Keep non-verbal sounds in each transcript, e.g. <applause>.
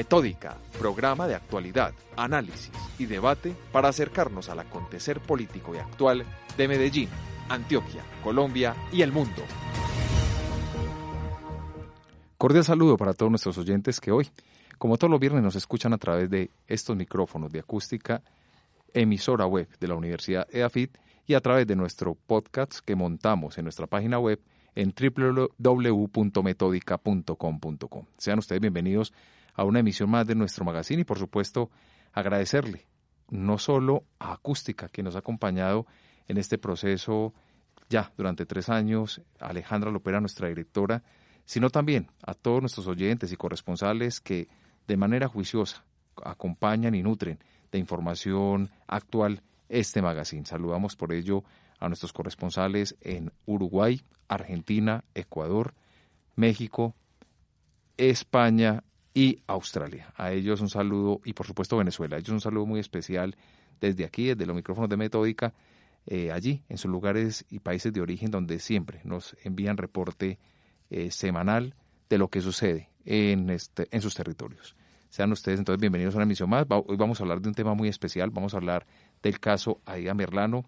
Metódica, programa de actualidad, análisis y debate para acercarnos al acontecer político y actual de Medellín, Antioquia, Colombia y el mundo. Cordial saludo para todos nuestros oyentes que hoy, como todos los viernes, nos escuchan a través de estos micrófonos de acústica, emisora web de la Universidad EAFIT y a través de nuestro podcast que montamos en nuestra página web en www.metodica.com.com. Sean ustedes bienvenidos a una emisión más de nuestro magazine y por supuesto agradecerle no solo a Acústica que nos ha acompañado en este proceso ya durante tres años, Alejandra Lopera, nuestra directora, sino también a todos nuestros oyentes y corresponsales que de manera juiciosa acompañan y nutren de información actual este magazine. Saludamos por ello a nuestros corresponsales en Uruguay, Argentina, Ecuador, México, España y Australia. A ellos un saludo y por supuesto Venezuela. A ellos un saludo muy especial desde aquí, desde los micrófonos de Metódica, eh, allí en sus lugares y países de origen donde siempre nos envían reporte eh, semanal de lo que sucede en, este, en sus territorios. Sean ustedes entonces bienvenidos a una emisión más. Hoy vamos a hablar de un tema muy especial. Vamos a hablar del caso Aida Merlano.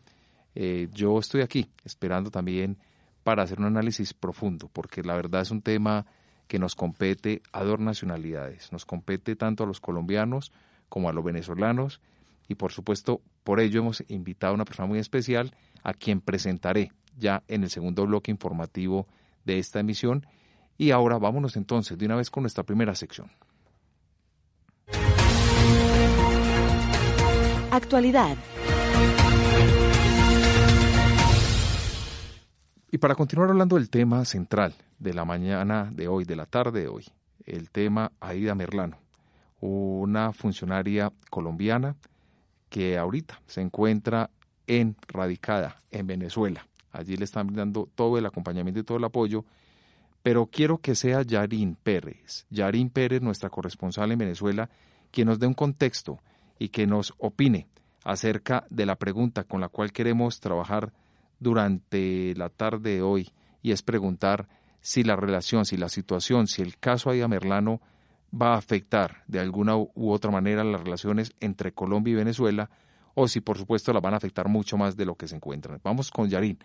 Eh, yo estoy aquí esperando también para hacer un análisis profundo, porque la verdad es un tema que nos compete a dos nacionalidades. Nos compete tanto a los colombianos como a los venezolanos. Y por supuesto, por ello hemos invitado a una persona muy especial a quien presentaré ya en el segundo bloque informativo de esta emisión. Y ahora vámonos entonces de una vez con nuestra primera sección. Actualidad. Y para continuar hablando del tema central de la mañana de hoy, de la tarde de hoy, el tema Aida Merlano, una funcionaria colombiana que ahorita se encuentra en radicada en Venezuela. Allí le están brindando todo el acompañamiento y todo el apoyo, pero quiero que sea Yarín Pérez, Yarín Pérez, nuestra corresponsal en Venezuela, quien nos dé un contexto y que nos opine acerca de la pregunta con la cual queremos trabajar durante la tarde de hoy y es preguntar si la relación, si la situación, si el caso Aida Merlano va a afectar de alguna u otra manera las relaciones entre Colombia y Venezuela o si por supuesto las van a afectar mucho más de lo que se encuentran. Vamos con Yarín,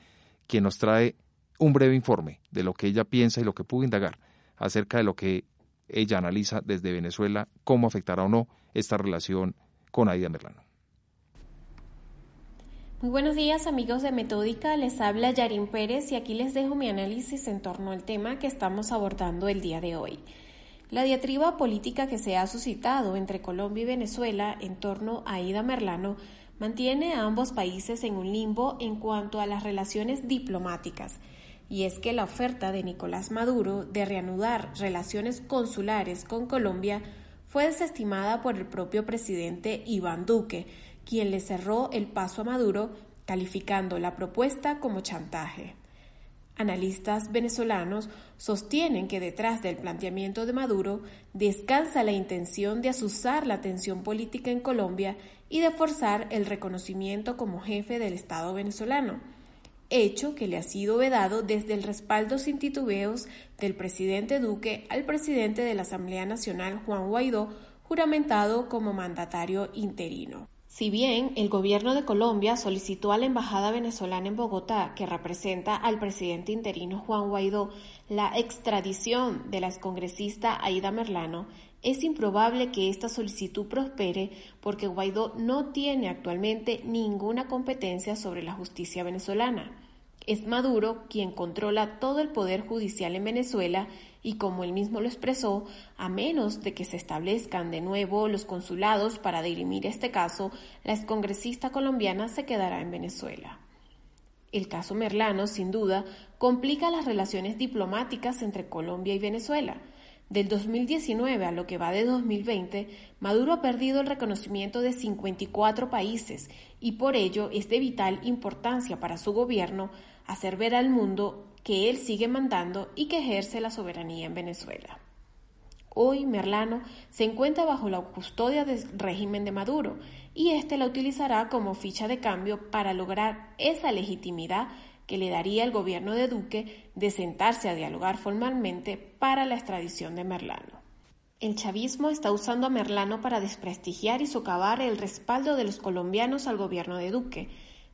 quien nos trae un breve informe de lo que ella piensa y lo que pudo indagar acerca de lo que ella analiza desde Venezuela, cómo afectará o no esta relación con Aida Merlano. Muy buenos días amigos de Metódica, les habla Yarín Pérez y aquí les dejo mi análisis en torno al tema que estamos abordando el día de hoy. La diatriba política que se ha suscitado entre Colombia y Venezuela en torno a Aida Merlano mantiene a ambos países en un limbo en cuanto a las relaciones diplomáticas. Y es que la oferta de Nicolás Maduro de reanudar relaciones consulares con Colombia fue desestimada por el propio presidente Iván Duque, quien le cerró el paso a Maduro, calificando la propuesta como chantaje. Analistas venezolanos sostienen que detrás del planteamiento de Maduro descansa la intención de azuzar la tensión política en Colombia y de forzar el reconocimiento como jefe del Estado venezolano hecho que le ha sido vedado desde el respaldo sin titubeos del presidente Duque al presidente de la Asamblea Nacional Juan Guaidó, juramentado como mandatario interino. Si bien el gobierno de Colombia solicitó a la Embajada venezolana en Bogotá, que representa al presidente interino Juan Guaidó, la extradición de la excongresista Aida Merlano, es improbable que esta solicitud prospere porque Guaidó no tiene actualmente ninguna competencia sobre la justicia venezolana. Es Maduro quien controla todo el poder judicial en Venezuela y como él mismo lo expresó, a menos de que se establezcan de nuevo los consulados para dirimir este caso, la excongresista colombiana se quedará en Venezuela. El caso Merlano, sin duda, complica las relaciones diplomáticas entre Colombia y Venezuela. Del 2019 a lo que va de 2020, Maduro ha perdido el reconocimiento de 54 países y por ello es de vital importancia para su gobierno hacer ver al mundo que él sigue mandando y que ejerce la soberanía en Venezuela. Hoy Merlano se encuentra bajo la custodia del régimen de Maduro y éste la utilizará como ficha de cambio para lograr esa legitimidad que le daría el gobierno de Duque de sentarse a dialogar formalmente para la extradición de Merlano. El chavismo está usando a Merlano para desprestigiar y socavar el respaldo de los colombianos al gobierno de Duque.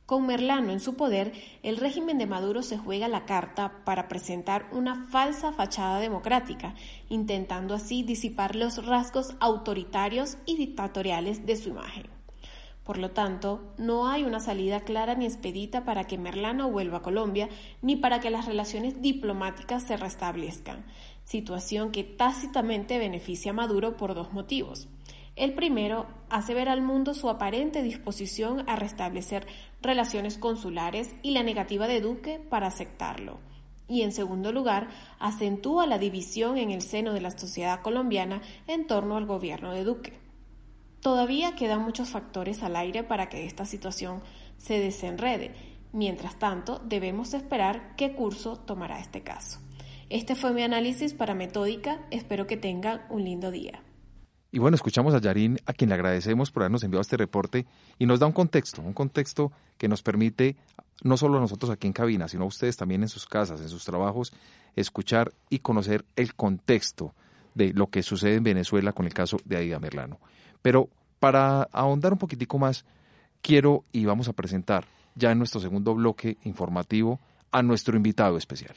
Con Merlano en su poder, el régimen de Maduro se juega la carta para presentar una falsa fachada democrática, intentando así disipar los rasgos autoritarios y dictatoriales de su imagen. Por lo tanto, no hay una salida clara ni expedita para que Merlano vuelva a Colombia, ni para que las relaciones diplomáticas se restablezcan situación que tácitamente beneficia a Maduro por dos motivos. El primero hace ver al mundo su aparente disposición a restablecer relaciones consulares y la negativa de Duque para aceptarlo. Y en segundo lugar, acentúa la división en el seno de la sociedad colombiana en torno al gobierno de Duque. Todavía quedan muchos factores al aire para que esta situación se desenrede. Mientras tanto, debemos esperar qué curso tomará este caso. Este fue mi análisis para Metódica. Espero que tengan un lindo día. Y bueno, escuchamos a Yarín, a quien le agradecemos por habernos enviado este reporte y nos da un contexto, un contexto que nos permite, no solo a nosotros aquí en cabina, sino a ustedes también en sus casas, en sus trabajos, escuchar y conocer el contexto de lo que sucede en Venezuela con el caso de Aida Merlano. Pero para ahondar un poquitico más, quiero y vamos a presentar ya en nuestro segundo bloque informativo a nuestro invitado especial.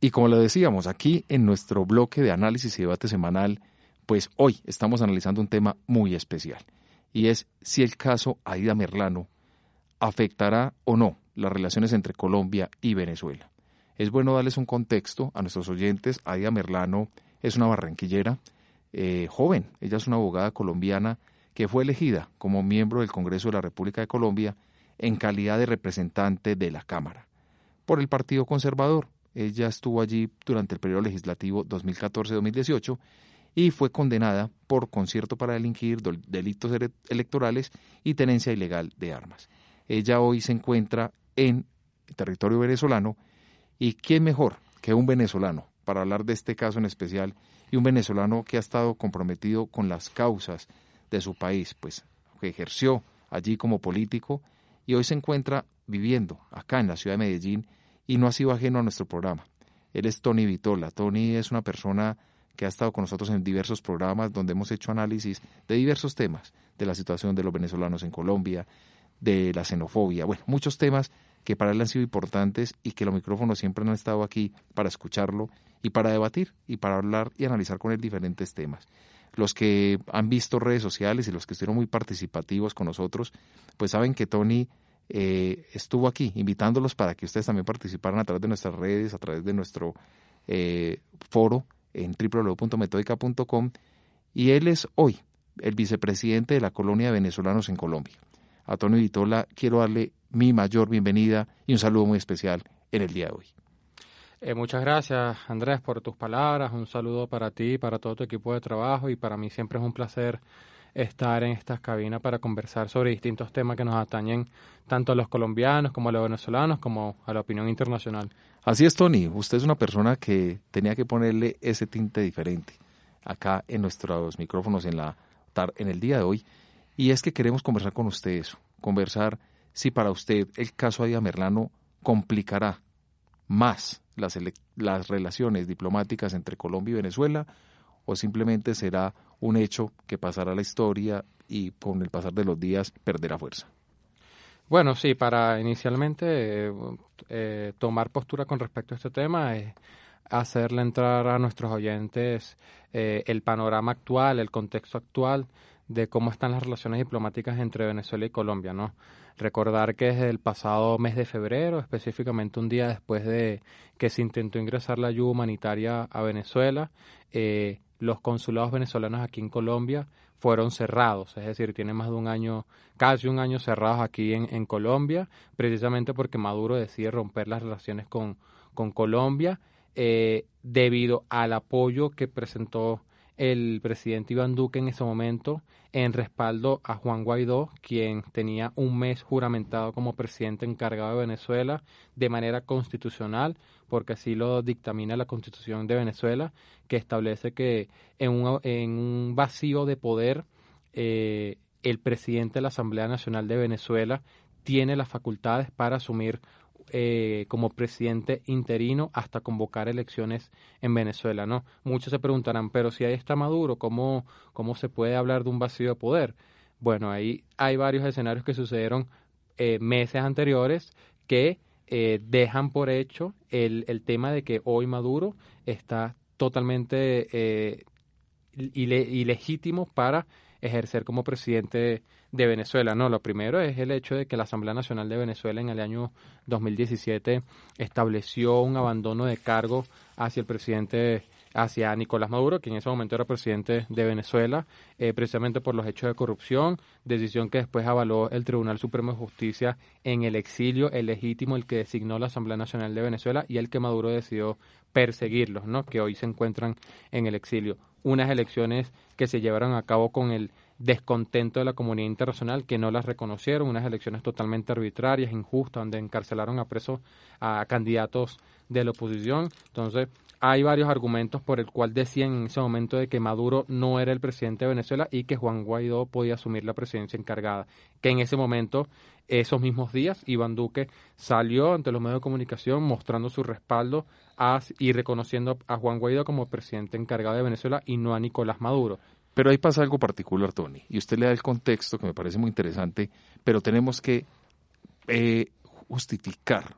Y como lo decíamos, aquí en nuestro bloque de análisis y debate semanal, pues hoy estamos analizando un tema muy especial, y es si el caso Aida Merlano afectará o no las relaciones entre Colombia y Venezuela. Es bueno darles un contexto a nuestros oyentes. Aida Merlano es una barranquillera eh, joven, ella es una abogada colombiana que fue elegida como miembro del Congreso de la República de Colombia en calidad de representante de la Cámara por el Partido Conservador ella estuvo allí durante el periodo legislativo 2014-2018 y fue condenada por concierto para delinquir, delitos electorales y tenencia ilegal de armas. Ella hoy se encuentra en territorio venezolano y quién mejor que un venezolano para hablar de este caso en especial y un venezolano que ha estado comprometido con las causas de su país, pues que ejerció allí como político y hoy se encuentra viviendo acá en la ciudad de Medellín y no ha sido ajeno a nuestro programa. Él es Tony Vitola. Tony es una persona que ha estado con nosotros en diversos programas donde hemos hecho análisis de diversos temas, de la situación de los venezolanos en Colombia, de la xenofobia, bueno, muchos temas que para él han sido importantes y que los micrófonos siempre han estado aquí para escucharlo y para debatir y para hablar y analizar con él diferentes temas. Los que han visto redes sociales y los que estuvieron muy participativos con nosotros, pues saben que Tony eh, estuvo aquí invitándolos para que ustedes también participaran a través de nuestras redes, a través de nuestro eh, foro en www.metodica.com y él es hoy el vicepresidente de la colonia de venezolanos en Colombia. A Tony Vitola quiero darle mi mayor bienvenida y un saludo muy especial en el día de hoy. Eh, muchas gracias Andrés por tus palabras, un saludo para ti, para todo tu equipo de trabajo y para mí siempre es un placer estar en estas cabinas para conversar sobre distintos temas que nos atañen tanto a los colombianos como a los venezolanos como a la opinión internacional. Así es, Tony. Usted es una persona que tenía que ponerle ese tinte diferente acá en nuestros micrófonos en, la, en el día de hoy. Y es que queremos conversar con usted eso, conversar si para usted el caso Aida Merlano complicará más las, las relaciones diplomáticas entre Colombia y Venezuela o simplemente será un hecho que pasará a la historia y con el pasar de los días perderá fuerza. Bueno, sí, para inicialmente eh, eh, tomar postura con respecto a este tema es hacerle entrar a nuestros oyentes eh, el panorama actual, el contexto actual de cómo están las relaciones diplomáticas entre Venezuela y Colombia, ¿no? Recordar que desde el pasado mes de febrero, específicamente un día después de que se intentó ingresar la ayuda humanitaria a Venezuela, eh, los consulados venezolanos aquí en Colombia fueron cerrados, es decir, tienen más de un año, casi un año cerrados aquí en, Colombia, precisamente porque Maduro decide romper las relaciones con, con Colombia eh, debido al apoyo que presentó el presidente Iván Duque en ese momento en respaldo a Juan Guaidó, quien tenía un mes juramentado como presidente encargado de Venezuela de manera constitucional, porque así lo dictamina la constitución de Venezuela, que establece que en un, en un vacío de poder eh, el presidente de la Asamblea Nacional de Venezuela tiene las facultades para asumir eh, como presidente interino hasta convocar elecciones en Venezuela, ¿no? Muchos se preguntarán, pero si ahí está Maduro, ¿cómo, cómo se puede hablar de un vacío de poder? Bueno, ahí hay varios escenarios que sucedieron eh, meses anteriores que eh, dejan por hecho el, el, tema de que hoy Maduro está totalmente ilegítimo para ejercer como presidente de Venezuela. No, lo primero es el hecho de que la Asamblea Nacional de Venezuela en el año 2017 estableció un abandono de cargo hacia el presidente hacia Nicolás Maduro, que en ese momento era presidente de Venezuela, eh, precisamente por los hechos de corrupción, decisión que después avaló el Tribunal Supremo de Justicia en el exilio, el legítimo, el que designó la Asamblea Nacional de Venezuela y el que Maduro decidió perseguirlos, ¿no? que hoy se encuentran en el exilio. Unas elecciones que se llevaron a cabo con el descontento de la comunidad internacional que no las reconocieron, unas elecciones totalmente arbitrarias, injustas, donde encarcelaron a presos a candidatos de la oposición. Entonces, hay varios argumentos por el cual decían en ese momento de que Maduro no era el presidente de Venezuela y que Juan Guaidó podía asumir la presidencia encargada. Que en ese momento, esos mismos días, Iván Duque salió ante los medios de comunicación mostrando su respaldo a, y reconociendo a Juan Guaidó como presidente encargado de Venezuela y no a Nicolás Maduro. Pero ahí pasa algo particular, Tony, y usted le da el contexto que me parece muy interesante, pero tenemos que eh, justificar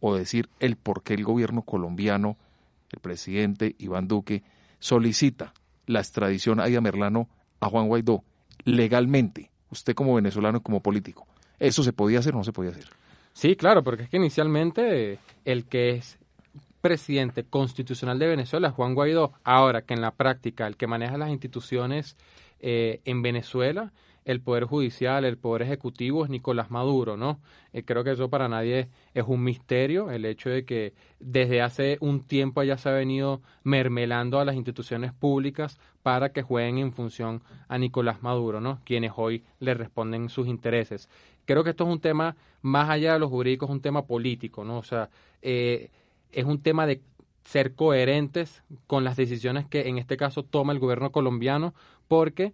o decir el por qué el gobierno colombiano, el presidente Iván Duque, solicita la extradición a Ida Merlano a Juan Guaidó legalmente, usted como venezolano y como político. ¿Eso se podía hacer o no se podía hacer? Sí, claro, porque es que inicialmente el que es presidente constitucional de Venezuela, Juan Guaidó. Ahora que en la práctica el que maneja las instituciones eh, en Venezuela, el Poder Judicial, el Poder Ejecutivo es Nicolás Maduro, ¿no? Eh, creo que eso para nadie es un misterio, el hecho de que desde hace un tiempo ya se ha venido mermelando a las instituciones públicas para que jueguen en función a Nicolás Maduro, ¿no? Quienes hoy le responden sus intereses. Creo que esto es un tema, más allá de los jurídicos, un tema político, ¿no? O sea, eh, es un tema de ser coherentes con las decisiones que en este caso toma el gobierno colombiano, porque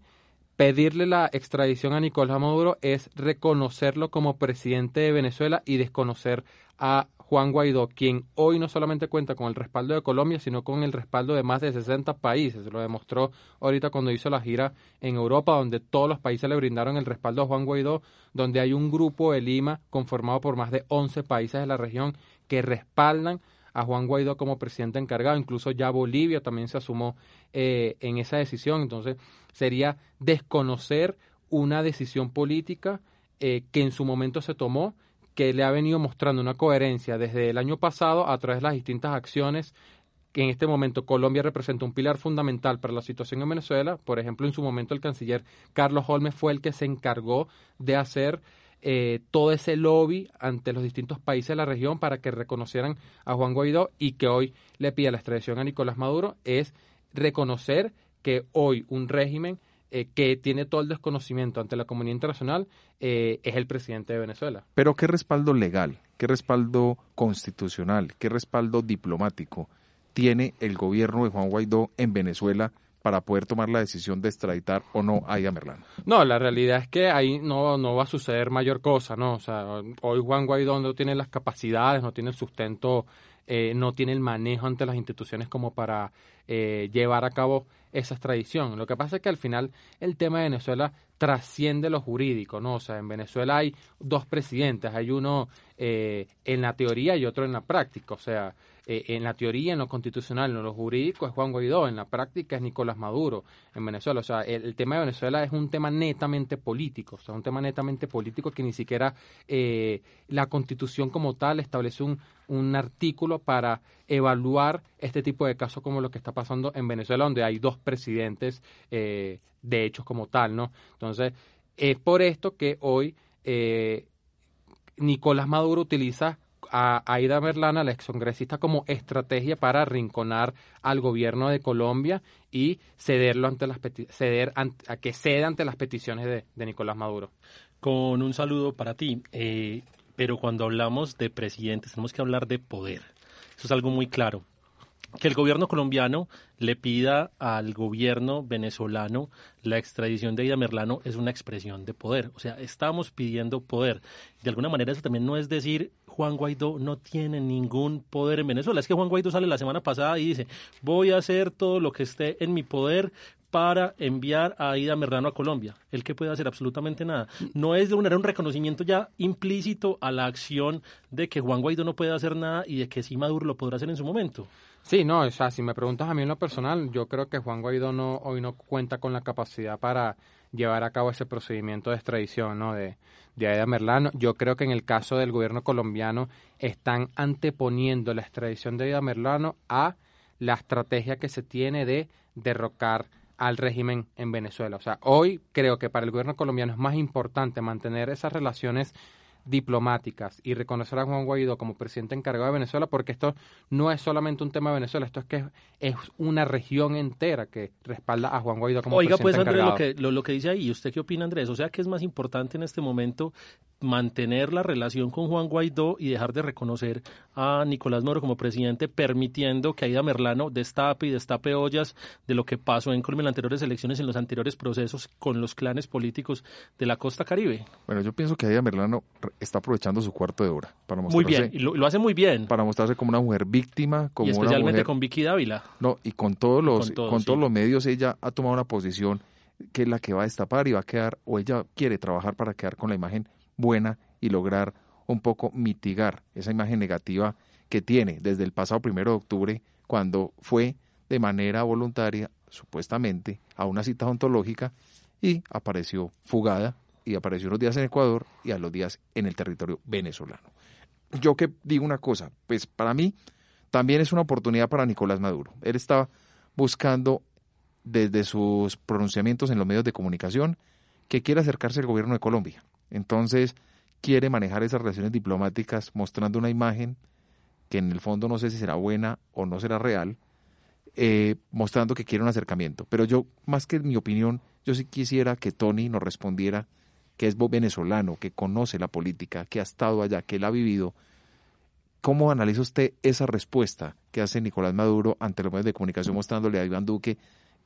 pedirle la extradición a Nicolás Maduro es reconocerlo como presidente de Venezuela y desconocer a Juan Guaidó, quien hoy no solamente cuenta con el respaldo de Colombia, sino con el respaldo de más de 60 países. Lo demostró ahorita cuando hizo la gira en Europa, donde todos los países le brindaron el respaldo a Juan Guaidó, donde hay un grupo de Lima conformado por más de 11 países de la región que respaldan a Juan Guaidó como presidente encargado, incluso ya Bolivia también se asumó eh, en esa decisión, entonces sería desconocer una decisión política eh, que en su momento se tomó, que le ha venido mostrando una coherencia desde el año pasado a través de las distintas acciones que en este momento Colombia representa un pilar fundamental para la situación en Venezuela. Por ejemplo, en su momento el canciller Carlos Holmes fue el que se encargó de hacer eh, todo ese lobby ante los distintos países de la región para que reconocieran a Juan Guaidó y que hoy le pida la extradición a Nicolás Maduro es reconocer que hoy un régimen eh, que tiene todo el desconocimiento ante la comunidad internacional eh, es el presidente de Venezuela. Pero ¿qué respaldo legal, qué respaldo constitucional, qué respaldo diplomático tiene el gobierno de Juan Guaidó en Venezuela para poder tomar la decisión de extraditar o no a Ida. No, la realidad es que ahí no, no va a suceder mayor cosa, ¿no? O sea, hoy Juan Guaidó no tiene las capacidades, no tiene el sustento, eh, no tiene el manejo ante las instituciones como para eh, llevar a cabo esa extradición. Lo que pasa es que al final el tema de Venezuela trasciende lo jurídico, ¿no? O sea, en Venezuela hay dos presidentes, hay uno eh, en la teoría y otro en la práctica, o sea, eh, en la teoría, en lo constitucional, en lo jurídico es Juan Guaidó, en la práctica es Nicolás Maduro en Venezuela. O sea, el, tema de Venezuela es un tema netamente político, o sea, un tema netamente político que ni siquiera eh, la constitución como tal establece un, un artículo para evaluar este tipo de casos como lo que está pasando en Venezuela, donde hay dos presidentes eh, de hechos como tal, ¿no? Entonces, es por esto que hoy Nicolás Maduro utiliza a Aida Merlana, la excongresista, como estrategia para arrinconar al gobierno de Colombia y cederlo ante las ceder a que ceda ante las peticiones de, Nicolás Maduro. Con un saludo para ti. Eh, pero cuando hablamos de presidentes tenemos que hablar de poder. Eso es algo muy claro que el gobierno colombiano le pida al gobierno venezolano la extradición de Ida Merlano es una expresión de poder. O sea, estamos pidiendo poder. De alguna manera eso también no es decir Juan Guaidó no tiene ningún poder en Venezuela. Es que Juan Guaidó sale la semana pasada y dice voy a hacer todo lo que esté en mi poder para enviar a Ida Merlano a Colombia. El que puede hacer absolutamente nada. No es de un, un reconocimiento ya implícito a la acción de que Juan Guaidó no puede hacer nada y de que sí Maduro lo podrá hacer en su momento. Sí, no, o sea, si me preguntas a mí en lo personal, yo creo que Juan Guaidó no, hoy no cuenta con la capacidad para llevar a cabo ese procedimiento de extradición ¿no? de, de Aida Merlano. Yo creo que en el caso del gobierno colombiano están anteponiendo la extradición de Aida Merlano a la estrategia que se tiene de derrocar al régimen en Venezuela. O sea, hoy creo que para el gobierno colombiano es más importante mantener esas relaciones diplomáticas y reconocer a Juan Guaidó como presidente encargado de Venezuela, porque esto no es solamente un tema de Venezuela, esto es que es una región entera que respalda a Juan Guaidó como presidente encargado. Oiga, pues Andrés, lo que, lo, que dice ahí, ¿usted qué opina Andrés? O sea, que es más importante en este momento mantener la relación con Juan Guaidó y dejar de reconocer a Nicolás Maduro como presidente, permitiendo que Aida Merlano destape y destape ollas de lo que pasó en Colombia en las anteriores elecciones, en los anteriores procesos con los clanes políticos de la costa caribe. Bueno, yo pienso que Aida Merlano está aprovechando su cuarto de hora para mostrarse. Muy bien, y lo, hace muy bien. Para mostrarse como una mujer víctima, como y especialmente una mujer, con Vicky Dávila. No, y con todos los, con todos, los medios ella ha tomado una posición que es la que va a destapar y va a quedar, o ella quiere trabajar para quedar con la imagen buena y lograr un poco mitigar esa imagen negativa que tiene desde el pasado primero de octubre, cuando fue de manera voluntaria, supuestamente, a una cita ontológica y apareció fugada y apareció unos días en Ecuador y a los días en el territorio venezolano. Yo que digo una cosa, pues para mí también es una oportunidad para Nicolás Maduro. Él está buscando desde sus pronunciamientos en los medios de comunicación que quiere acercarse al gobierno de Colombia. Entonces, quiere manejar esas relaciones diplomáticas mostrando una imagen que en el fondo no sé si será buena o no será real, eh, mostrando que quiere un acercamiento. Pero yo, más que mi opinión, yo sí quisiera que Tony nos respondiera que es venezolano, que conoce la política, que ha estado allá, que él ha vivido. ¿Cómo analiza usted esa respuesta que hace Nicolás Maduro ante los medios de comunicación mostrándole a Iván Duque,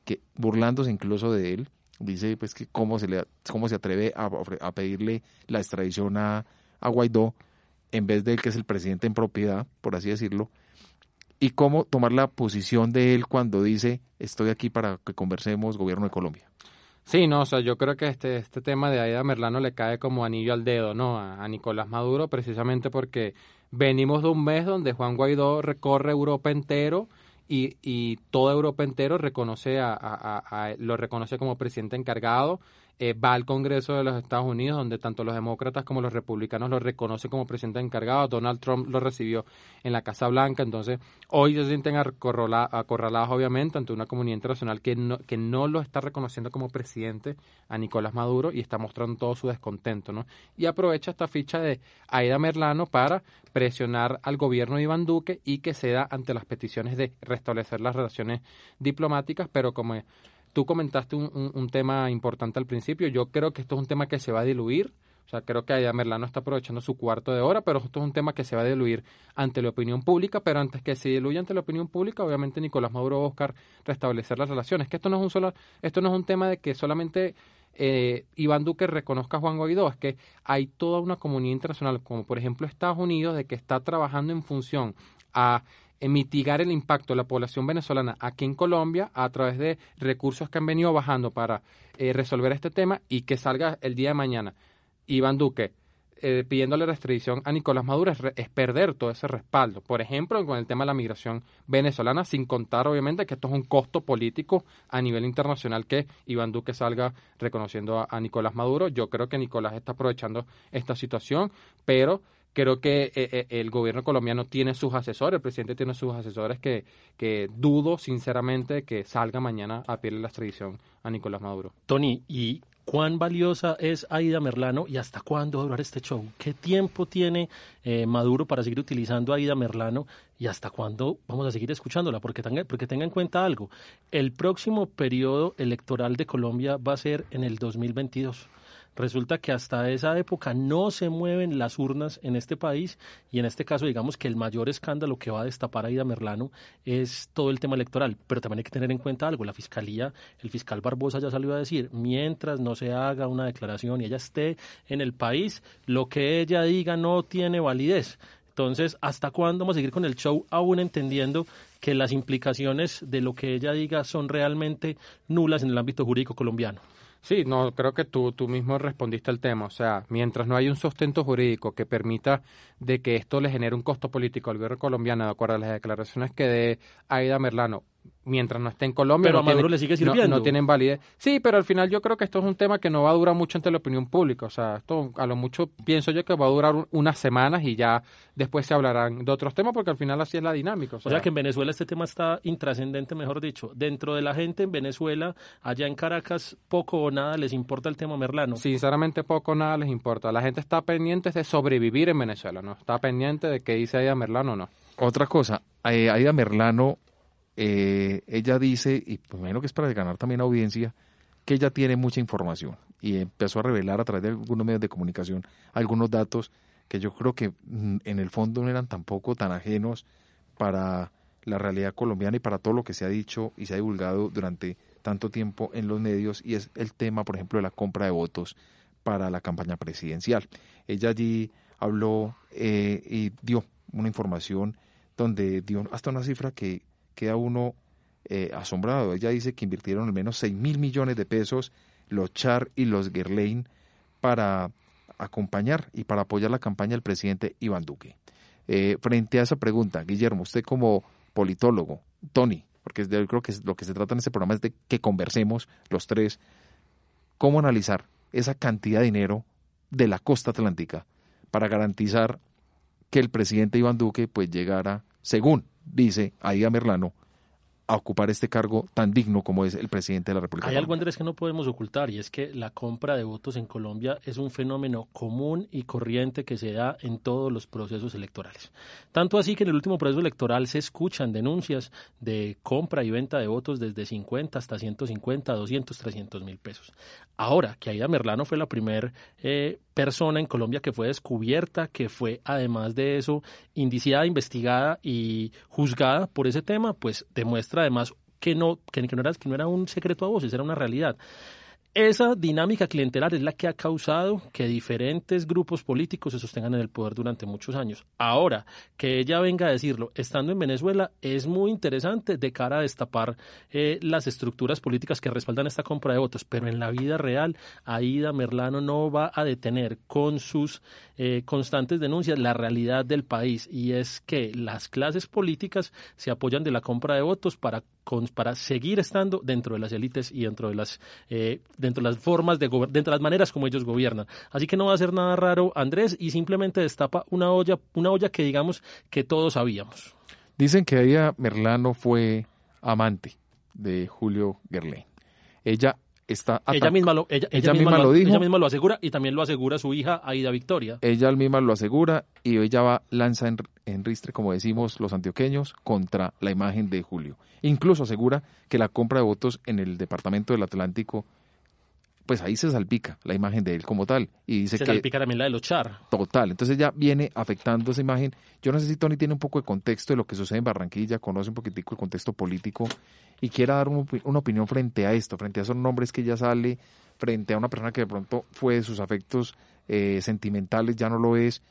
que burlándose incluso de él, dice pues que cómo se le cómo se atreve a, pedirle la extradición a, a, Guaidó en vez de él que es el presidente en propiedad, por así decirlo, y cómo tomar la posición de él cuando dice estoy aquí para que conversemos gobierno de Colombia. Sí, no, o sea, yo creo que este, este tema de Aida Merlano le cae como anillo al dedo, ¿no? A, Nicolás Maduro, precisamente porque venimos de un mes donde Juan Guaidó recorre Europa entero y, y toda Europa entero reconoce a, lo reconoce como presidente encargado eh, va al Congreso de los Estados Unidos, donde tanto los demócratas como los republicanos lo reconocen como presidente encargado. Donald Trump lo recibió en la Casa Blanca. Entonces, hoy se sienten acorralados, obviamente, ante una comunidad internacional que no, que no lo está reconociendo como presidente a Nicolás Maduro y está mostrando todo su descontento. ¿no? Y aprovecha esta ficha de Aida Merlano para presionar al gobierno de Iván Duque y que ceda ante las peticiones de restablecer las relaciones diplomáticas, pero como Tú comentaste un, tema importante al principio. Yo creo que esto es un tema que se va a diluir. O sea, creo que Merlano está aprovechando su cuarto de hora, pero esto es un tema que se va a diluir ante la opinión pública. Pero antes que se diluya ante la opinión pública, obviamente Nicolás Maduro va a buscar restablecer las relaciones. Que esto no es un solo, esto no es un tema de que solamente eh, Iván Duque reconozca a Juan Guaidó, es que hay toda una comunidad internacional, como por ejemplo Estados Unidos, de que está trabajando en función a mitigar el impacto de la población venezolana aquí en Colombia a través de recursos que han venido bajando para eh, resolver este tema y que salga el día de mañana Iván Duque eh, pidiéndole restricción a Nicolás Maduro es, perder todo ese respaldo. Por ejemplo, con el tema de la migración venezolana, sin contar obviamente que esto es un costo político a nivel internacional que Iván Duque salga reconociendo a Nicolás Maduro. Yo creo que Nicolás está aprovechando esta situación, pero creo que eh, eh, el gobierno colombiano tiene sus asesores, el presidente tiene sus asesores que, que dudo sinceramente que salga mañana a pedirle la extradición a Nicolás Maduro. Tony, ¿y cuán valiosa es Aida Merlano y hasta cuándo va a durar este show. ¿Qué tiempo tiene eh, Maduro para seguir utilizando a Aida Merlano y hasta cuándo vamos a seguir escuchándola? Porque porque tenga en cuenta algo, el próximo periodo electoral de Colombia va a ser en el 2022. Resulta que hasta esa época no se mueven las urnas en este país y en este caso digamos que el mayor escándalo que va a destapar a Ida Merlano es todo el tema electoral. Pero también hay que tener en cuenta algo, la fiscalía, el fiscal Barbosa ya salió a decir, mientras no se haga una declaración y ella esté en el país, lo que ella diga no tiene validez. Entonces, ¿hasta cuándo vamos a seguir con el show aún entendiendo que las implicaciones de lo que ella diga son realmente nulas en el ámbito jurídico colombiano? Sí, no, creo que tú, tú mismo respondiste al tema. O sea, mientras no hay un sustento jurídico que permita de que esto le genere un costo político al gobierno colombiano, de acuerdo a las declaraciones que dé Aida Merlano, mientras no esté en Colombia. Pero no a Maduro tiene, le sigue sirviendo. No, tienen validez. Sí, pero al final yo creo que esto es un tema que no va a durar mucho ante la opinión pública. O sea, esto a lo mucho pienso yo que va a durar un, unas semanas y ya después se hablarán de otros temas porque al final así es la dinámica. O sea, O sea que en Venezuela este tema está intrascendente, mejor dicho. Dentro de la gente en Venezuela, allá en Caracas, poco o nada les importa el tema Merlano. sinceramente poco o nada les importa. La gente está pendiente de sobrevivir en Venezuela, ¿no? Está pendiente de que dice Aida Merlano o no. Otra cosa, eh, Aida Merlano, eh, ella dice, y me imagino que es para ganar también audiencia, que ella tiene mucha información y empezó a revelar a través de algunos medios de comunicación algunos datos que yo creo que mm, en el fondo no eran tampoco tan ajenos para la realidad colombiana y para todo lo que se ha dicho y se ha divulgado durante tanto tiempo en los medios y es el tema, por ejemplo, de la compra de votos para la campaña presidencial. Ella allí habló eh, y dio una información donde dio hasta una cifra que queda uno eh, asombrado. Ella dice que invirtieron al menos 6 mil millones de pesos los Char y los Gerlain para acompañar y para apoyar la campaña del presidente Iván Duque. Eh, frente a esa pregunta, Guillermo, usted como politólogo, Tony, porque yo creo que lo que se trata en este programa es de que conversemos los tres, cómo analizar esa cantidad de dinero de la costa atlántica para garantizar que el presidente Iván Duque pues llegara, según dice Aida Merlano, a ocupar este cargo tan digno como es el presidente de la República. Hay algo, Andrés, que no podemos ocultar y es que la compra de votos en Colombia es un fenómeno común y corriente que se da en todos los procesos electorales. Tanto así que en el último proceso electoral se escuchan denuncias de compra y venta de votos desde 50 hasta 150, 200, 300 mil pesos. Ahora, que Aida Merlano fue la primera eh, persona en Colombia que fue descubierta, que fue además de eso indiciada, investigada y juzgada por ese tema, pues demuestra además que no, que, no, era, que no era un secreto a voces, era una realidad. Esa dinámica clientelar es la que ha causado que diferentes grupos políticos se sostengan en el poder durante muchos años. Ahora, que ella venga a decirlo estando en Venezuela es muy interesante de cara a destapar eh, las estructuras políticas que respaldan esta compra de votos, pero en la vida real, Aida Merlano no va a detener con sus eh, constantes denuncias la realidad del país y es que las clases políticas se apoyan de la compra de votos para para seguir estando dentro de las élites y dentro de las eh, dentro de las formas de dentro de las maneras como ellos gobiernan. Así que no va a ser nada raro Andrés y simplemente destapa una olla una olla que digamos que todos sabíamos. Dicen que ella Merlano fue amante de Julio Gerlain. Ella está ella misma lo ella, ella, ella misma, misma, lo, dijo ella misma lo asegura y también lo asegura su hija Aida Victoria ella misma lo asegura y ella va lanza en, en ristre como decimos los antioqueños contra la imagen de Julio incluso asegura que la compra de votos en el departamento del Atlántico pues ahí se salpica la imagen de él como tal. Y dice se que, salpica también la de los char. Total. Entonces ya viene afectando esa imagen. Yo no sé si Tony tiene un poco de contexto de lo que sucede en Barranquilla, conoce un poquitico el contexto político y quiera dar un, una opinión frente a esto, frente a esos nombres que ya sale, frente a una persona que de pronto fue de sus afectos eh, sentimentales, ya no lo es.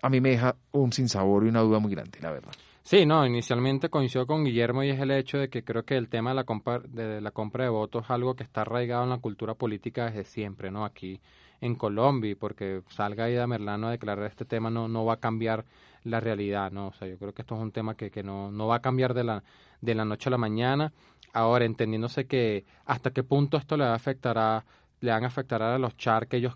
A mí me deja un sinsabor y una duda muy grande, la verdad. Sí, no, inicialmente coincido con Guillermo y es el hecho de que creo que el tema de la compra de, la compra de votos es algo que está arraigado en la cultura política desde siempre, ¿no? Aquí en Colombia, porque salga Aida Merlano a declarar este tema no, no va a cambiar la realidad, ¿no? O sea, yo creo que esto es un tema que, que no, no va a cambiar de la, de la noche a la mañana. Ahora, entendiéndose que hasta qué punto esto le va a afectar a, le van a afectar a los char que ellos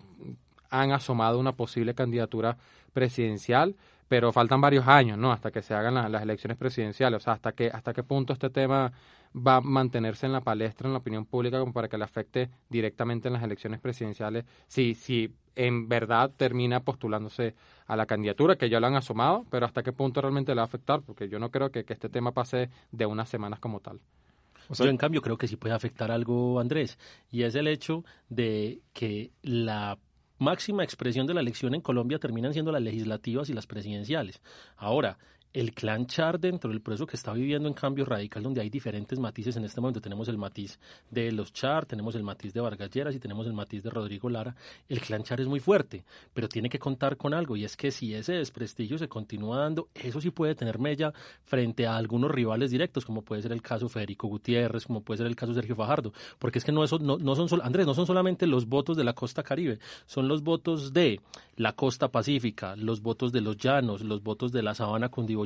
han asomado una posible candidatura presidencial, pero faltan varios años, ¿no? Hasta que se hagan las elecciones presidenciales, o sea, hasta, que, hasta qué punto este tema va a mantenerse en la palestra, en la opinión pública, como para que le afecte directamente en las elecciones presidenciales, si, si en verdad termina postulándose a la candidatura, que ya lo han asomado, pero hasta qué punto realmente le va a afectar, porque yo no creo que, que este tema pase de unas semanas como tal. Yo, en cambio, creo que sí puede afectar algo, Andrés, y es el hecho de que la máxima expresión de la elección en Colombia terminan siendo las legislativas y las presidenciales. Ahora, el clan Char dentro del proceso que está viviendo en cambio radical, donde hay diferentes matices en este momento. Tenemos el matiz de los Char, tenemos el matiz de Vargas Lleras y tenemos el matiz de Rodrigo Lara. El clan Char es muy fuerte, pero tiene que contar con algo y es que si ese desprestigio se continúa dando, eso sí puede tener mella frente a algunos rivales directos, como puede ser el caso Federico Gutiérrez, como puede ser el caso Sergio Fajardo, porque es que no, eso, no, no son Andrés, no son solamente los votos de la costa caribe, son los votos de la costa pacífica, los votos de los llanos, los votos de la sabana cundiboyacense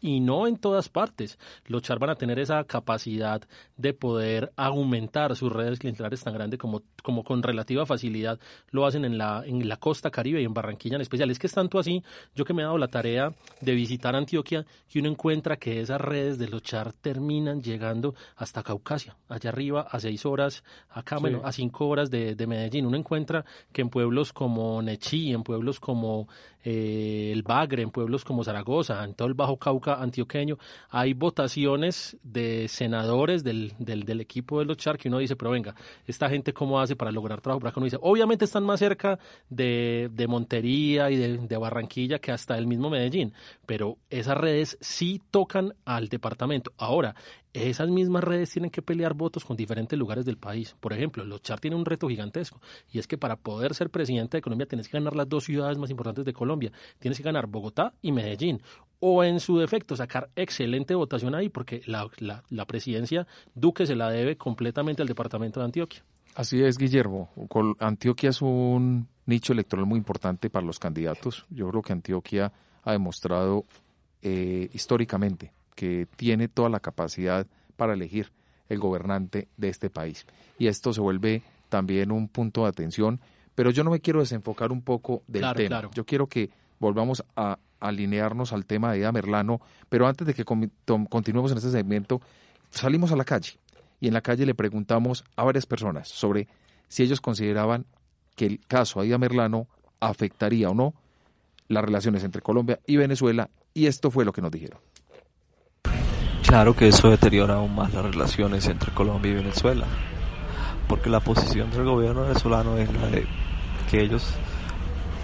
y no en todas partes. Los Char van a tener esa capacidad de poder aumentar sus redes clientelares tan grandes como, como con relativa facilidad lo hacen en la, en la costa caribe y en Barranquilla en especial. Es que es tanto así, yo que me he dado la tarea de visitar Antioquia, que uno encuentra que esas redes de los Char terminan llegando hasta Caucasia, allá arriba a seis horas, acá, bueno, a cinco horas de, de Medellín. Uno encuentra que en pueblos como Nechí, en pueblos como eh, el Bagre, en pueblos como Zaragoza, en todo el Bajo Cauca antioqueño, hay votaciones de senadores del, del, equipo de los Char que uno dice, pero venga, esta gente cómo hace para lograr trabajo para uno dice, obviamente están más cerca de, de Montería y de Barranquilla que hasta el mismo Medellín, pero esas redes sí tocan al departamento. Ahora, esas mismas redes tienen que pelear votos con diferentes lugares del país. Por ejemplo, los Char tienen un reto gigantesco y es que para poder ser presidente de Colombia tienes que ganar las dos ciudades más importantes de Colombia. Tienes que ganar Bogotá y Medellín. O en su defecto sacar excelente votación ahí porque la, la, la presidencia Duque se la debe completamente al departamento de Antioquia. Así es, Guillermo. Antioquia es un nicho electoral muy importante para los candidatos. Yo creo que Antioquia ha demostrado eh, históricamente que tiene toda la capacidad para elegir el gobernante de este país. Y esto se vuelve también un punto de atención, pero yo no me quiero desenfocar un poco del Claro, tema. claro. Yo quiero que volvamos a alinearnos al tema de Ida Merlano, pero antes de que continuemos en este segmento, salimos a la calle y en la calle le preguntamos a varias personas sobre si ellos consideraban que el caso Aida Merlano afectaría o no las relaciones entre Colombia y Venezuela y esto fue lo que nos dijeron. Claro que eso deteriora aún más las relaciones entre Colombia y Venezuela, porque la posición del gobierno venezolano es la de que ellos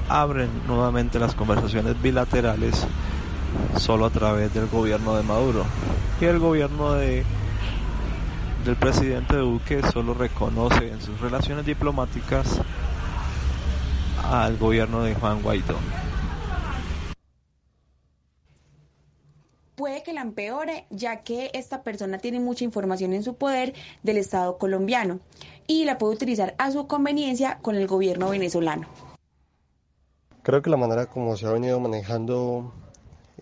abren nuevamente las conversaciones bilaterales solo a través del gobierno de Maduro y el gobierno de del presidente Duque solo reconoce en sus relaciones diplomáticas al gobierno de Juan Guaidó. Puede que la empeore, ya que esta persona tiene mucha información en su poder del Estado colombiano y la puede utilizar a su conveniencia con el gobierno venezolano. Creo que la manera como se ha venido manejando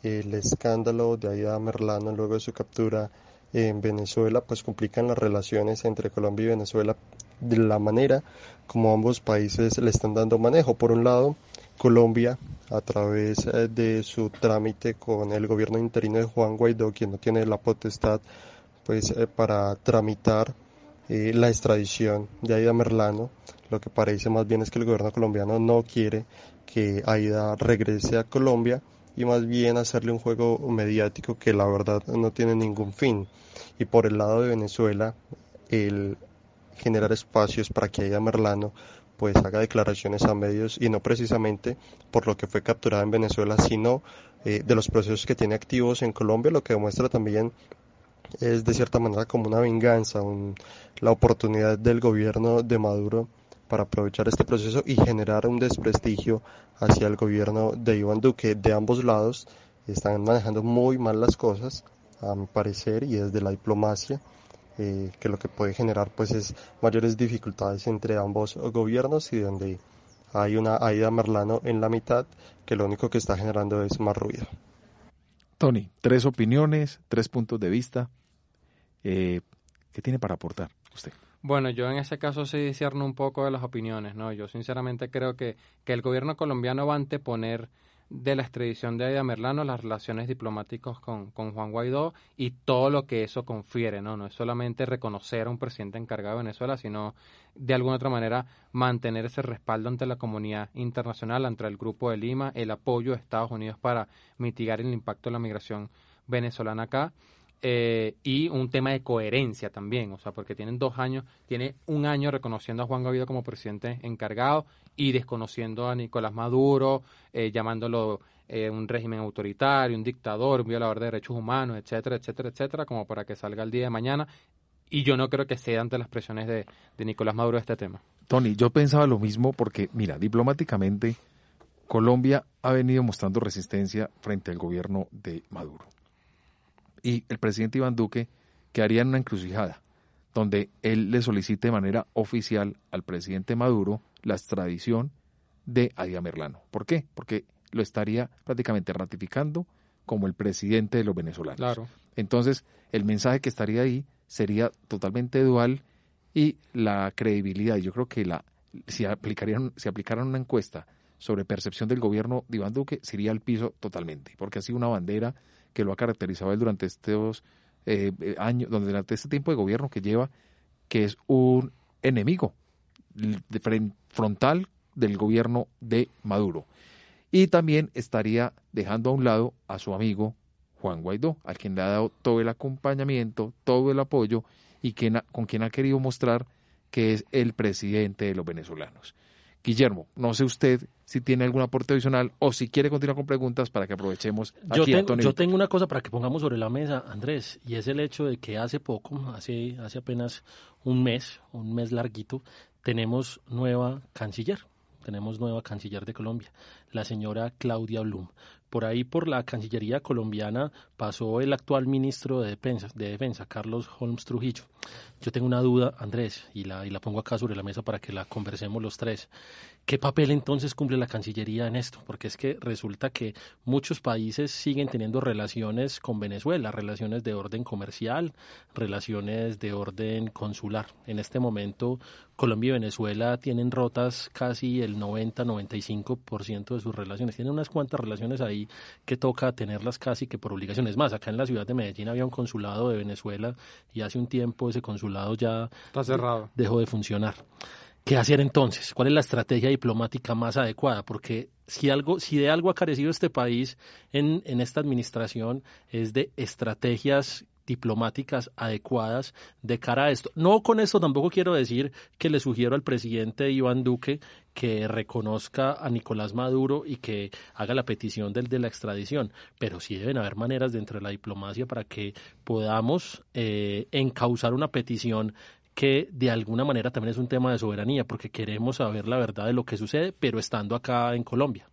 el escándalo de Aida Merlano luego de su captura en Venezuela, pues complican las relaciones entre Colombia y Venezuela de la manera como ambos países le están dando manejo. Por un lado, Colombia, a través eh, de su trámite con el gobierno interino de Juan Guaidó, quien no tiene la potestad pues eh, para tramitar eh, la extradición de Aida Merlano, lo que parece más bien es que el gobierno colombiano no quiere que Aida regrese a Colombia y más bien hacerle un juego mediático que la verdad no tiene ningún fin. Y por el lado de Venezuela, el generar espacios para que Aida Merlano pues haga declaraciones a medios y no precisamente por lo que fue capturada en Venezuela, sino eh, de los procesos que tiene activos en Colombia, lo que demuestra también es de cierta manera como una venganza, un, la oportunidad del gobierno de Maduro para aprovechar este proceso y generar un desprestigio hacia el gobierno de Iván Duque. De ambos lados están manejando muy mal las cosas, a mi parecer, y desde la diplomacia, eh, que lo que puede generar pues es mayores dificultades entre ambos gobiernos y donde hay una Aida Merlano en la mitad que lo único que está generando es más ruido. Tony, tres opiniones, tres puntos de vista. Eh, ¿Qué tiene para aportar usted? Bueno, yo en ese caso sí discierno un poco de las opiniones, ¿no? Yo sinceramente creo que, que el gobierno colombiano va a anteponer de la extradición de Aida Merlano, las relaciones diplomáticas con, con, Juan Guaidó y todo lo que eso confiere, ¿no? No es solamente reconocer a un presidente encargado de Venezuela, sino de alguna otra manera mantener ese respaldo ante la comunidad internacional, ante el Grupo de Lima, el apoyo de Estados Unidos para mitigar el impacto de la migración venezolana acá. Eh, y un tema de coherencia también, o sea, porque tienen dos años, tiene un año reconociendo a Juan Guaidó como presidente encargado y desconociendo a Nicolás Maduro, eh, llamándolo eh, un régimen autoritario, un dictador, un violador de derechos humanos, etcétera, etcétera, etcétera, como para que salga el día de mañana. Y yo no creo que sea ante las presiones de, de Nicolás Maduro este tema. Tony, yo pensaba lo mismo porque, mira, diplomáticamente, Colombia ha venido mostrando resistencia frente al gobierno de Maduro y el presidente Iván Duque quedaría en una encrucijada, donde él le solicite de manera oficial al presidente Maduro la extradición de Aida Merlano. ¿Por qué? Porque lo estaría prácticamente ratificando como el presidente de los venezolanos. Claro. Entonces, el mensaje que estaría ahí sería totalmente dual y la credibilidad, yo creo que la si aplicarían si aplicaran una encuesta sobre percepción del gobierno de Iván Duque, sería al piso totalmente, porque ha sido una bandera que lo ha caracterizado él durante estos eh, eh, años, durante este tiempo de gobierno que lleva, que es un enemigo frontal del gobierno de Maduro. Y también estaría dejando a un lado a su amigo Juan Guaidó, al quien le ha dado todo el acompañamiento, todo el apoyo y quien con quien ha querido mostrar que es el presidente de los venezolanos. Guillermo, no sé usted si tiene algún aporte adicional o si quiere continuar con preguntas para que aprovechemos. Yo, tengo, yo tengo una cosa para que pongamos sobre la mesa, Andrés, y es el hecho de que hace poco, hace, hace apenas un mes, un mes larguito, tenemos nueva canciller. Tenemos nueva canciller de Colombia, la señora Claudia Blum. Por ahí, por la Cancillería colombiana, pasó el actual ministro de Defensa, de Defensa Carlos Holmes Trujillo. Yo tengo una duda, Andrés, y la, y la pongo acá sobre la mesa para que la conversemos los tres. ¿Qué papel entonces cumple la Cancillería en esto? Porque es que resulta que muchos países siguen teniendo relaciones con Venezuela, relaciones de orden comercial, relaciones de orden consular. En este momento, Colombia y Venezuela tienen rotas casi el 90-95% de sus relaciones. Tienen unas cuantas relaciones ahí que toca tenerlas casi que por obligaciones. Más, acá en la ciudad de Medellín había un consulado de Venezuela y hace un tiempo ese consulado ya Está cerrado. dejó de funcionar. ¿Qué hacer entonces? ¿Cuál es la estrategia diplomática más adecuada? Porque si algo, si de algo ha carecido este país en, en esta administración es de estrategias diplomáticas adecuadas de cara a esto. No con esto tampoco quiero decir que le sugiero al presidente Iván Duque que reconozca a Nicolás Maduro y que haga la petición del de la extradición, pero sí deben haber maneras dentro de la diplomacia para que podamos eh, encauzar una petición que de alguna manera también es un tema de soberanía, porque queremos saber la verdad de lo que sucede, pero estando acá en Colombia.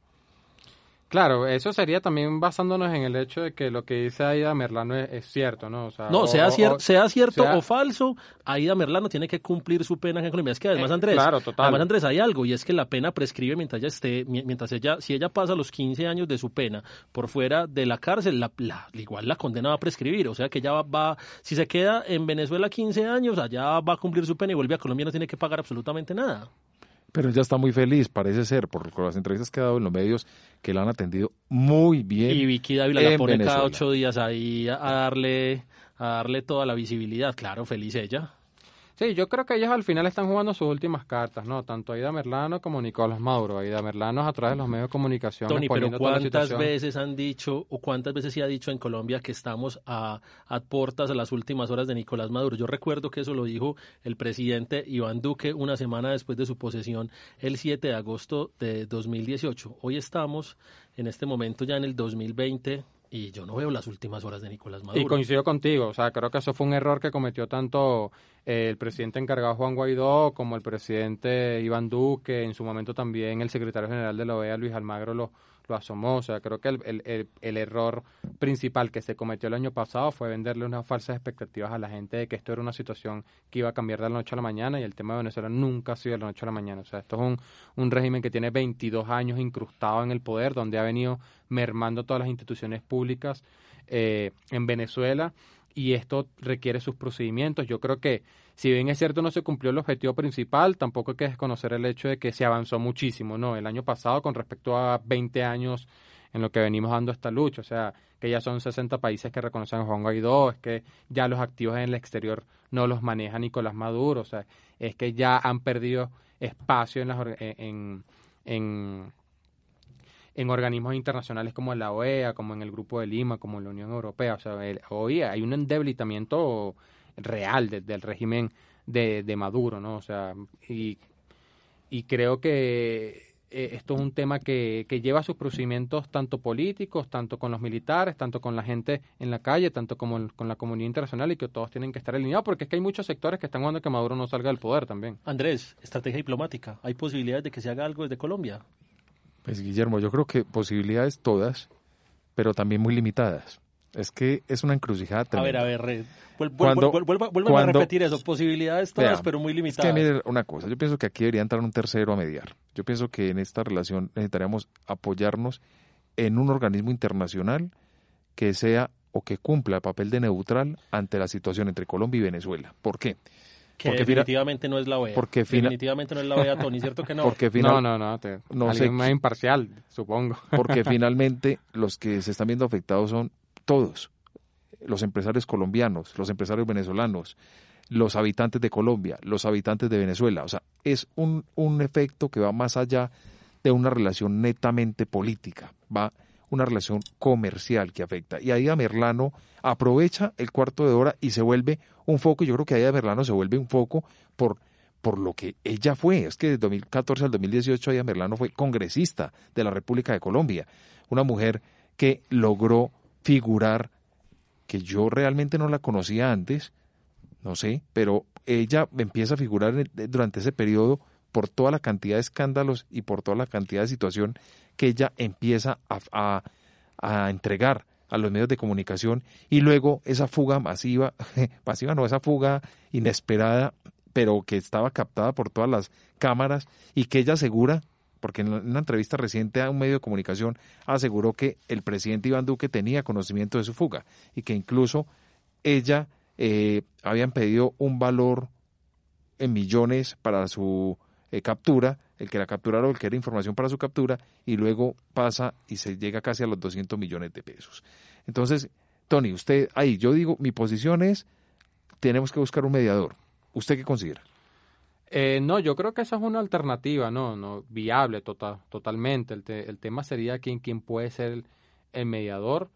Claro, eso sería también basándonos en el hecho de que lo que dice Aida Merlano es, cierto, ¿no? O sea, no, sea, sea cierto o falso, Aida Merlano tiene que cumplir su pena en Colombia. Es que además, eh, Andrés, además, Andrés, hay algo, y es que la pena prescribe mientras ella esté, mientras ella, si ella pasa los 15 años de su pena por fuera de la cárcel, la, igual la condena va a prescribir. O sea que ella va, va, si se queda en Venezuela 15 años, allá va a cumplir su pena y vuelve a Colombia, no tiene que pagar absolutamente nada. Pero ella está muy feliz, parece ser, por las entrevistas que ha dado en los medios, que la han atendido muy bien. Y Vicky Dávila la pone cada ocho días ahí a darle, a darle toda la visibilidad. Claro, feliz ella. Sí, yo creo que ellos al final están jugando sus últimas cartas, ¿no? Tanto Aida Merlano como Nicolás Maduro. Aida Merlano a través de los medios de comunicación. Tony, pero ¿cuántas veces han dicho o cuántas veces se ha dicho en Colombia que estamos a, a puertas a las últimas horas de Nicolás Maduro? Yo recuerdo que eso lo dijo el presidente Iván Duque una semana después de su posesión, el 7 de agosto de 2018. Hoy estamos en este momento ya en el 2020 y yo no veo las últimas horas de Nicolás Maduro. Y coincido contigo, o sea, creo que eso fue un error que cometió tanto eh, el presidente encargado Juan Guaidó como el presidente Iván Duque, en su momento también el secretario general de la OEA, Luis Almagro, lo, lo asomó. O sea, creo que el, el, error principal que se cometió el año pasado fue venderle unas falsas expectativas a la gente de que esto era una situación que iba a cambiar de la noche a la mañana y el tema de Venezuela nunca ha sido de la noche a la mañana. O sea, esto es un, un régimen que tiene 22 años incrustado en el poder, donde ha venido mermando todas las instituciones públicas eh, en Venezuela y esto requiere sus procedimientos. Yo creo que si bien es cierto no se cumplió el objetivo principal, tampoco hay que desconocer el hecho de que se avanzó muchísimo, ¿no? El año pasado con respecto a 20 años en lo que venimos dando esta lucha. O sea, que ya son 60 países que reconocen a Juan Guaidó, es que ya los activos en el exterior no los maneja Nicolás Maduro, o sea, es que ya han perdido espacio en, las, en, organismos internacionales como la OEA, como en el Grupo de Lima, como en la Unión Europea. O sea, hoy hay un debilitamiento real del régimen de, de Maduro, ¿no? O sea, y, y creo que eh, esto es un tema que, que, lleva sus procedimientos tanto políticos, tanto con los militares, tanto con la gente en la calle, tanto como con la comunidad internacional y que todos tienen que estar alineados porque es que hay muchos sectores que están jugando que Maduro no salga del poder también. Andrés, estrategia diplomática, ¿hay posibilidades de que se haga algo desde Colombia? Pues Guillermo, yo creo que posibilidades todas, pero también muy limitadas. Es que es una encrucijada tremenda. A ver, a ver, vuelva, a repetir eso. Posibilidades todas, pero muy limitadas. Es que mire una cosa, yo pienso que aquí debería entrar un tercero a mediar. Yo pienso que en esta relación necesitaríamos apoyarnos en un organismo internacional que sea o que cumpla el papel de neutral ante la situación entre Colombia y Venezuela. ¿Por qué? Que porque definitivamente no es la OEA. Porque definitivamente no es la OEA, Tony, ¿cierto que no? Porque no, no, no, no sé, más imparcial, supongo. Porque <laughs> finalmente los que se están viendo afectados son todos, los empresarios colombianos, los empresarios venezolanos, los habitantes de Colombia, los habitantes de Venezuela. O sea, es un, un efecto que va más allá de una relación netamente política, va una relación comercial que afecta. Y Aida Merlano aprovecha el cuarto de hora y se vuelve un foco, yo creo que Aida Merlano se vuelve un foco por, por lo que ella fue. Es que de 2014 al 2018 Aida Merlano fue congresista de la República de Colombia, una mujer que logró figurar, que yo realmente no la conocía antes, no sé, pero ella empieza a figurar durante ese periodo por toda la cantidad de escándalos y por toda la cantidad de situación que ella empieza a, a, entregar a los medios de comunicación y luego esa fuga masiva, <laughs> masiva no, esa fuga inesperada, pero que estaba captada por todas las cámaras y que ella asegura porque en una entrevista reciente a un medio de comunicación aseguró que el presidente Iván Duque tenía conocimiento de su fuga y que incluso ella eh, habían pedido un valor en millones para su eh, captura, el que la capturaron, el que era información para su captura, y luego pasa y se llega casi a los 200 millones de pesos. Entonces, Tony, usted ahí, yo digo, mi posición es, tenemos que buscar un mediador. ¿Usted qué considera? Eh, no, yo creo que esa es una alternativa, no, no viable total, totalmente. El, el tema sería quién, quién puede ser el, mediador,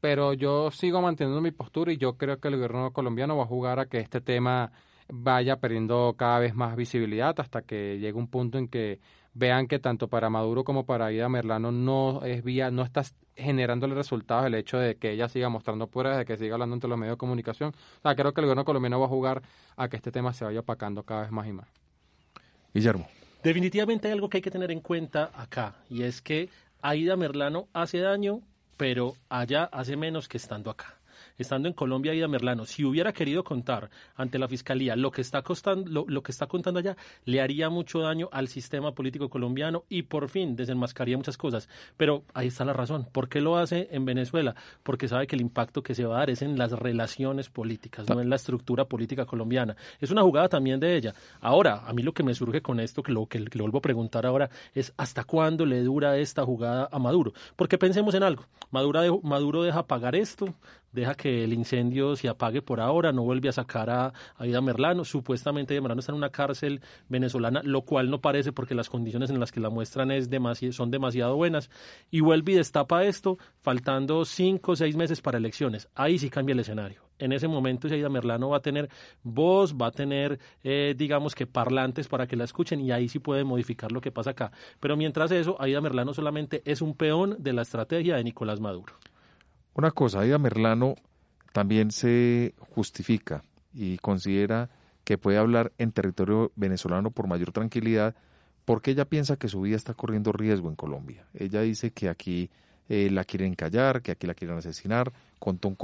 pero yo sigo manteniendo mi postura y yo creo que el gobierno colombiano va a jugar a que este tema vaya perdiendo cada vez más visibilidad hasta que llegue un punto en que vean que tanto para Maduro como para Ida Merlano no es vía, no está generándole resultados el hecho de que ella siga mostrando pruebas, de que siga hablando entre los medios de comunicación. O sea, creo que el gobierno colombiano va a jugar a que este tema se vaya opacando cada vez más y más. Guillermo. Definitivamente hay algo que hay que tener en cuenta acá, y es que Aida Merlano hace daño, pero allá hace menos que estando acá estando en Colombia, Ida Merlano, si hubiera querido contar ante la Fiscalía lo que está, costando, lo, que está contando allá, le haría mucho daño al sistema político colombiano y por fin desenmascaría muchas cosas. Pero ahí está la razón. ¿Por qué lo hace en Venezuela? Porque sabe que el impacto que se va a dar es en las relaciones políticas, no en la estructura política colombiana. Es una jugada también de ella. Ahora, a mí lo que me surge con esto, que lo que, le vuelvo a preguntar ahora, es hasta cuándo le dura esta jugada a Maduro. Porque pensemos en algo. Maduro, Maduro deja pagar esto, deja que el incendio se apague por ahora, no vuelve a sacar a, Aida Merlano. Supuestamente Merlano está en una cárcel venezolana, lo cual no parece porque las condiciones en las que la muestran es son demasiado buenas. Y vuelve y destapa esto, faltando cinco o seis meses para elecciones. Ahí sí cambia el escenario. En ese momento Aida Merlano va a tener voz, va a tener, eh, digamos que parlantes para que la escuchen y ahí sí puede modificar lo que pasa acá. Pero mientras eso, Aida Merlano solamente es un peón de la estrategia de Nicolás Maduro. Una cosa, Aida Merlano también se justifica y considera que puede hablar en territorio venezolano por mayor tranquilidad porque ella piensa que su vida está corriendo riesgo en Colombia. Ella dice que aquí eh, la quieren callar, que aquí la quieren asesinar. Contó,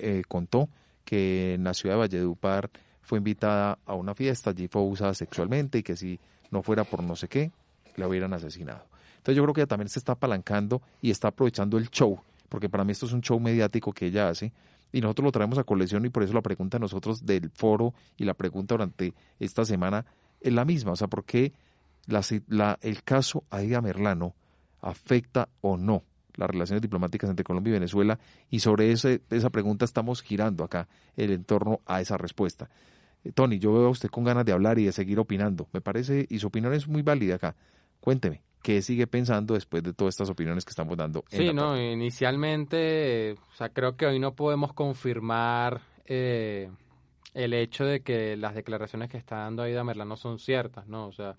eh, contó que en la ciudad de Valledupar fue invitada a una fiesta, allí fue abusada sexualmente y que si no fuera por no sé qué, la hubieran asesinado. Entonces yo creo que ella también se está apalancando y está aprovechando el show porque para mí esto es un show mediático que ella hace y nosotros lo traemos a colección y por eso la pregunta nosotros del foro y la pregunta durante esta semana es la misma, o sea, ¿por qué la, el caso Aida Merlano afecta o no las relaciones diplomáticas entre Colombia y Venezuela y sobre ese, esa pregunta estamos girando acá el entorno a esa respuesta. Eh, Tony, yo veo a usted con ganas de hablar y de seguir opinando. Me parece, y su opinión es muy válida acá. Cuénteme, ¿qué sigue pensando después de todas estas opiniones que estamos dando? sí, no, inicialmente, o sea, creo que hoy no podemos confirmar eh, el hecho de que las declaraciones que está dando Aida Merlano son ciertas, ¿no? O sea,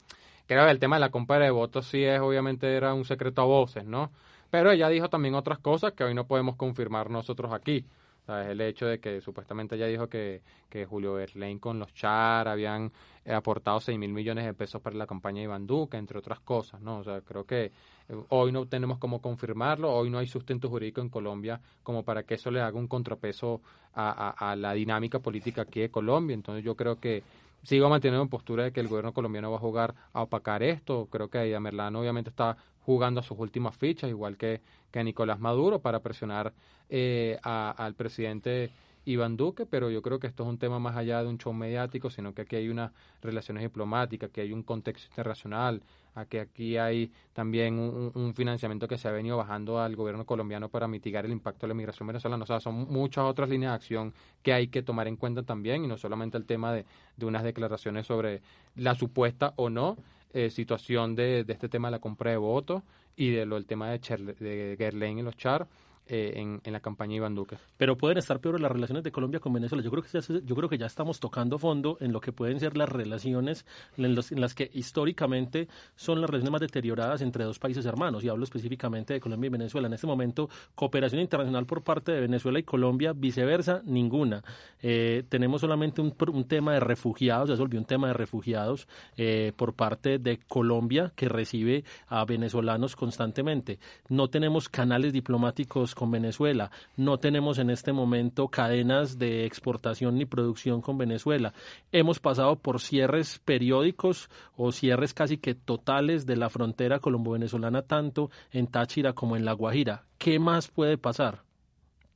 creo que el tema de la compra de votos sí es, obviamente, era un secreto a voces, ¿no? Pero ella dijo también otras cosas que hoy no podemos confirmar nosotros aquí. El hecho de que supuestamente ella dijo que, que Julio Berlín con los Char habían eh, aportado 6 mil millones de pesos para la campaña de Iván Duque, entre otras cosas, ¿no? O sea, creo que eh, hoy no tenemos cómo confirmarlo, hoy no hay sustento jurídico en Colombia como para que eso le haga un contrapeso a, a, la dinámica política aquí de Colombia. Entonces yo creo que sigo manteniendo en postura de que el gobierno colombiano va a jugar a opacar esto. Creo que Aida Merlano obviamente está jugando a sus últimas fichas, igual que, que Nicolás Maduro, para presionar eh, al presidente Iván Duque, pero yo creo que esto es un tema más allá de un show mediático, sino que aquí hay unas relaciones diplomáticas, que hay un contexto internacional, a que aquí hay también un, financiamiento que se ha venido bajando al gobierno colombiano para mitigar el impacto de la migración venezolana. O sea, son muchas otras líneas de acción que hay que tomar en cuenta también y no solamente el tema de, de unas declaraciones sobre la supuesta o no eh, situación de, de, este tema de la compra de votos y de lo del tema de, de Gerlain y los Char eh, en, la campaña Iván Duque. Pero pueden estar peores las relaciones de Colombia con Venezuela. Yo creo que ya, yo creo que ya estamos tocando fondo en lo que pueden ser las relaciones en, las que históricamente son las relaciones más deterioradas entre dos países hermanos. Y hablo específicamente de Colombia y Venezuela. En este momento, cooperación internacional por parte de Venezuela y Colombia, viceversa, ninguna. Eh, tenemos solamente un, un, tema de refugiados, ya se volvió un tema de refugiados eh, por parte de Colombia que recibe a venezolanos constantemente. No tenemos canales diplomáticos con Venezuela. No tenemos en este momento cadenas de exportación ni producción con Venezuela. Hemos pasado por cierres periódicos o cierres casi que totales de la frontera colombo-venezolana, tanto en Táchira como en La Guajira. ¿Qué más puede pasar?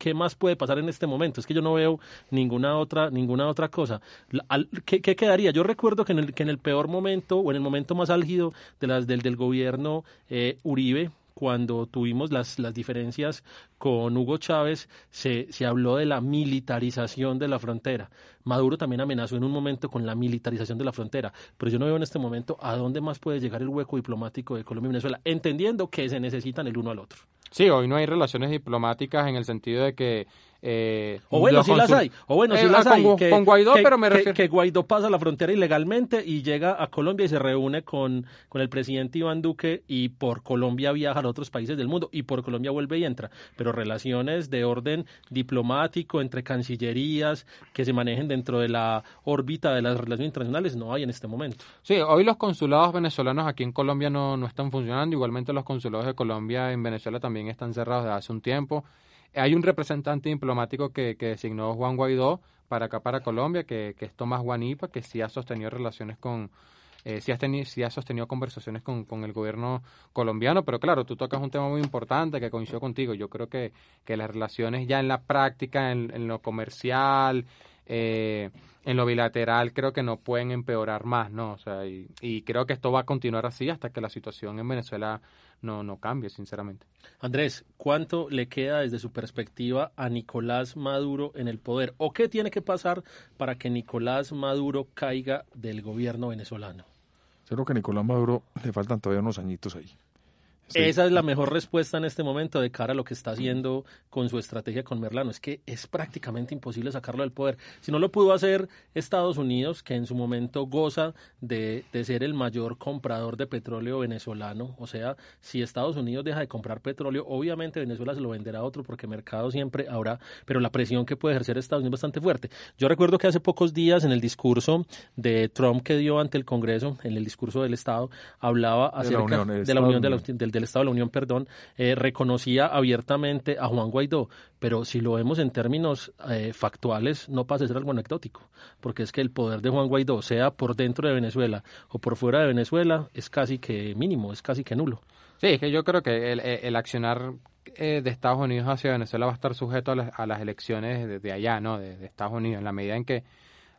¿qué más puede pasar en este momento? Es que yo no veo ninguna otra, ninguna otra cosa. ¿Qué, qué quedaría? Yo recuerdo que en, el, que en el peor momento o en el momento más álgido de las, del, del gobierno eh, Uribe, cuando tuvimos las, las diferencias con Hugo Chávez, se, se habló de la militarización de la frontera. Maduro también amenazó en un momento con la militarización de la frontera, pero yo no veo en este momento a dónde más puede llegar el hueco diplomático de Colombia y Venezuela, entendiendo que se necesitan el uno al otro. Sí, hoy no hay relaciones diplomáticas en el sentido de que eh, o bueno, si las hay. O bueno, si eh, las ah, hay. Que, con Guaidó, que, pero me refiero... que, Guaidó pasa la frontera ilegalmente y llega a Colombia y se reúne con, con el presidente Iván Duque y por Colombia viaja a otros países del mundo y por Colombia vuelve y entra. Pero relaciones de orden diplomático entre cancillerías que se manejen dentro de la órbita de las relaciones internacionales no hay en este momento. Sí, hoy los consulados venezolanos aquí en Colombia no, no están funcionando. Igualmente los consulados de Colombia en Venezuela también están cerrados desde hace un tiempo. Hay un representante diplomático que, que designó Juan Guaidó para acá, para Colombia, que, que es Tomás Guanipa, que sí ha sostenido relaciones con, eh, sí, ha tenido, sí ha sostenido conversaciones con, con, el gobierno colombiano, pero claro, tú tocas un tema muy importante que coincido contigo. Yo creo que, que las relaciones ya en la práctica, en, en lo comercial, eh, en lo bilateral, creo que no pueden empeorar más, ¿no? O sea, y, y creo que esto va a continuar así hasta que la situación en Venezuela no, no cambie, sinceramente. Andrés, ¿cuánto le queda desde su perspectiva a Nicolás Maduro en el poder? ¿O qué tiene que pasar para que Nicolás Maduro caiga del gobierno venezolano? Yo creo que a Nicolás Maduro le faltan todavía unos añitos ahí. Sí. Esa es la mejor respuesta en este momento de cara a lo que está haciendo con su estrategia con Merlano. Es que es prácticamente imposible sacarlo del poder. Si no lo pudo hacer Estados Unidos, que en su momento goza de, de, ser el mayor comprador de petróleo venezolano, o sea, si Estados Unidos deja de comprar petróleo, obviamente Venezuela se lo venderá a otro porque mercado siempre habrá, pero la presión que puede ejercer Estados Unidos es bastante fuerte. Yo recuerdo que hace pocos días en el discurso de Trump que dio ante el Congreso, en el discurso del Estado, hablaba acerca de la Unión, de la Unión de la, del, del Estado de la Unión, perdón, eh, reconocía abiertamente a Juan Guaidó, pero si lo vemos en términos eh, factuales, no pasa a ser algo anecdótico, porque es que el poder de Juan Guaidó, sea por dentro de Venezuela o por fuera de Venezuela, es casi que mínimo, es casi que nulo. Sí, es que yo creo que el, el accionar eh, de Estados Unidos hacia Venezuela va a estar sujeto a las, a las elecciones de, de, allá, ¿no? De, de, Estados Unidos, en la medida en que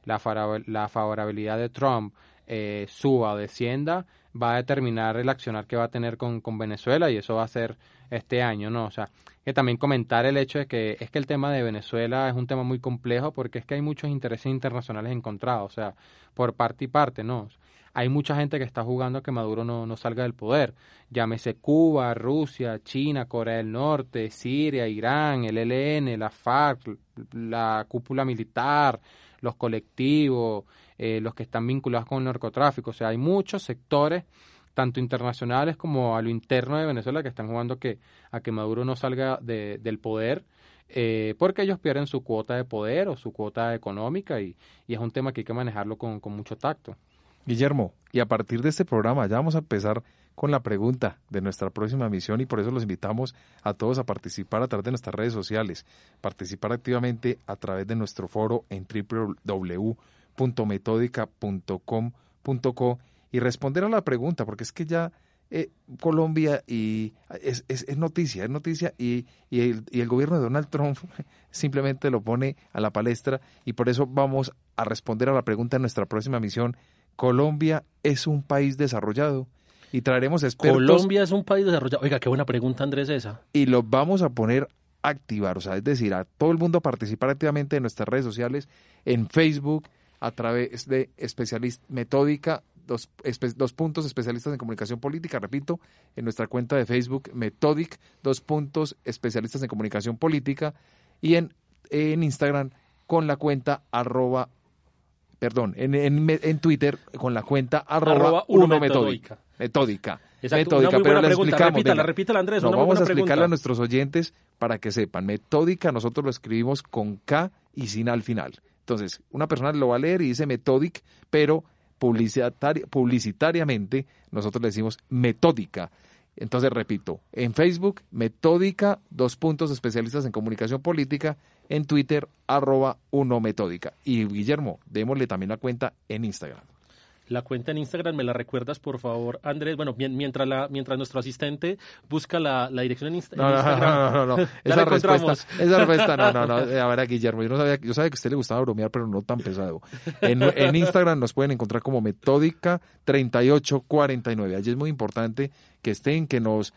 la, la favorabilidad de Trump eh, suba o descienda, va a determinar el accionar que va a tener con, con Venezuela y eso va a ser este año, ¿no? O sea, que también comentar el hecho de que es que el tema de Venezuela es un tema muy complejo porque es que hay muchos intereses internacionales encontrados, o sea, por parte y parte, ¿no? Hay mucha gente que está jugando a que Maduro no, no salga del poder. Llámese Cuba, Rusia, China, Corea del Norte, Siria, Irán, el ELN, la FARC, la cúpula militar, los colectivos, eh, los que están vinculados con el narcotráfico. O sea, hay muchos sectores, tanto internacionales como a lo interno de Venezuela, que están jugando que, a que Maduro no salga de, del poder. Eh, porque ellos pierden su cuota de poder o su cuota económica y, y es un tema que hay que manejarlo con, con mucho tacto. Guillermo, y a partir de este programa ya vamos a empezar con la pregunta de nuestra próxima misión y por eso los invitamos a todos a participar a través de nuestras redes sociales, participar activamente a través de nuestro foro en www.metódica.com.co y responder a la pregunta, porque es que ya eh, Colombia y es, es, es, noticia, es noticia y, y, el, y el gobierno de Donald Trump <laughs> simplemente lo pone a la palestra y por eso vamos a responder a la pregunta en nuestra próxima misión Colombia es un país desarrollado y traeremos expertos. Colombia es un país desarrollado. Oiga, qué buena pregunta, Andrés, esa. Y los vamos a poner a activar, o sea, es decir, a todo el mundo a participar activamente en nuestras redes sociales, en Facebook, a través de especialista metódica, dos, dos puntos especialistas en comunicación política, repito, en nuestra cuenta de Facebook, Metodic, dos puntos especialistas en comunicación política, y en, en Instagram con la cuenta arroba perdón, en, en, en, Twitter con la cuenta arroba, arroba uno metódica. Metódica. Exacto, metódica, pero la explicamos. Repítala, repítala, Andrés. No, una vamos a explicarle pregunta. a nuestros oyentes para que sepan. Metódica nosotros lo escribimos con K y sin al final. Entonces, una persona lo va a leer y dice Metodic, pero publicitari publicitariamente nosotros le decimos metódica. Entonces, repito, en Facebook, Metódica, dos puntos especialistas en comunicación política, en Twitter, arroba uno Metódica. Y Guillermo, démosle también la cuenta en Instagram. La cuenta en Instagram, ¿me la recuerdas, por favor, Andrés? Bueno, mientras, la, mientras nuestro asistente busca la, la dirección en, Insta, no, en Instagram. No, no, no, <laughs> no. Esa, respuesta, esa respuesta, no, no, no. <laughs> A ver, a Guillermo, yo, no sabía, yo sabía que a usted le gustaba bromear, pero no tan pesado. En, en Instagram nos pueden encontrar como Metódica 3849. Allí es muy importante que estén, que nos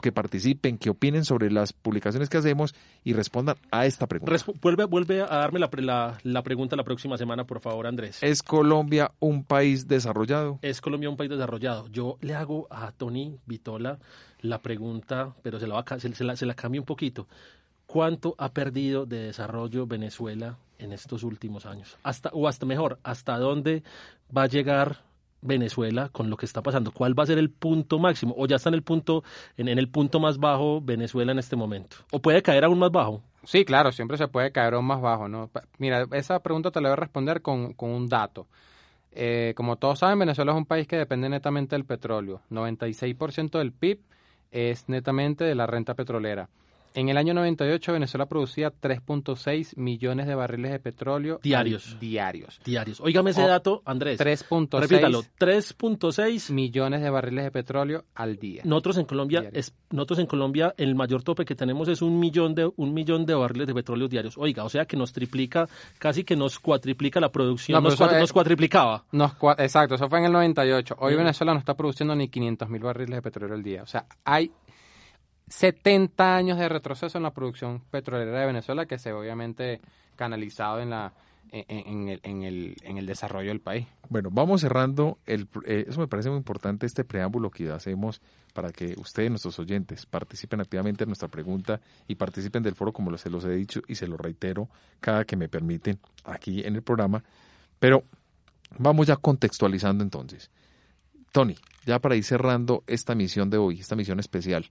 que participen, que opinen sobre las publicaciones que hacemos y respondan a esta pregunta. Resp vuelve, vuelve a darme la, la, la, pregunta la próxima semana, por favor, Andrés. ¿Es Colombia un país desarrollado? Es Colombia un país desarrollado. Yo le hago a Tony Vitola la pregunta, pero se la, va, se, se la, se la cambio un poquito. ¿Cuánto ha perdido de desarrollo Venezuela en estos últimos años? Hasta, o hasta mejor, ¿hasta dónde va a llegar Venezuela con lo que está pasando? ¿Cuál va a ser el punto máximo? ¿O ya está en el punto, en, el punto más bajo Venezuela en este momento? ¿O puede caer aún más bajo? Sí, claro, siempre se puede caer aún más bajo, ¿no? Mira, esa pregunta te la voy a responder con, con un dato. Eh, como todos saben, Venezuela es un país que depende netamente del petróleo. 96% del PIB es netamente de la renta petrolera. En el año 98 Venezuela producía 3.6 millones de barriles de petróleo diarios. diarios. Diarios. Óigame ese dato, Andrés. 3.6 Repítalo, 3.6 millones de barriles de petróleo al día. Nosotros en Colombia es, nosotros en Colombia el mayor tope que tenemos es un millón de un millón de barriles de petróleo diarios. Oiga, o sea que nos triplica, casi que nos cuatriplica la producción, no, nos, cuatri, es, nos, cuatriplicaba. Nos, exacto, eso fue en el 98. Hoy mm. Venezuela no está produciendo ni 500 mil barriles de petróleo al día. O sea, hay 70 años de retroceso en la producción petrolera de Venezuela que se obviamente canalizado en la en, en, el, en, el, en el desarrollo del país. Bueno, vamos cerrando. El, eh, eso me parece muy importante, este preámbulo que hacemos para que ustedes, nuestros oyentes, participen activamente en nuestra pregunta y participen del foro, como se los he dicho y se lo reitero cada que me permiten aquí en el programa. Pero vamos ya contextualizando entonces. Tony, ya para ir cerrando esta misión de hoy, esta misión especial,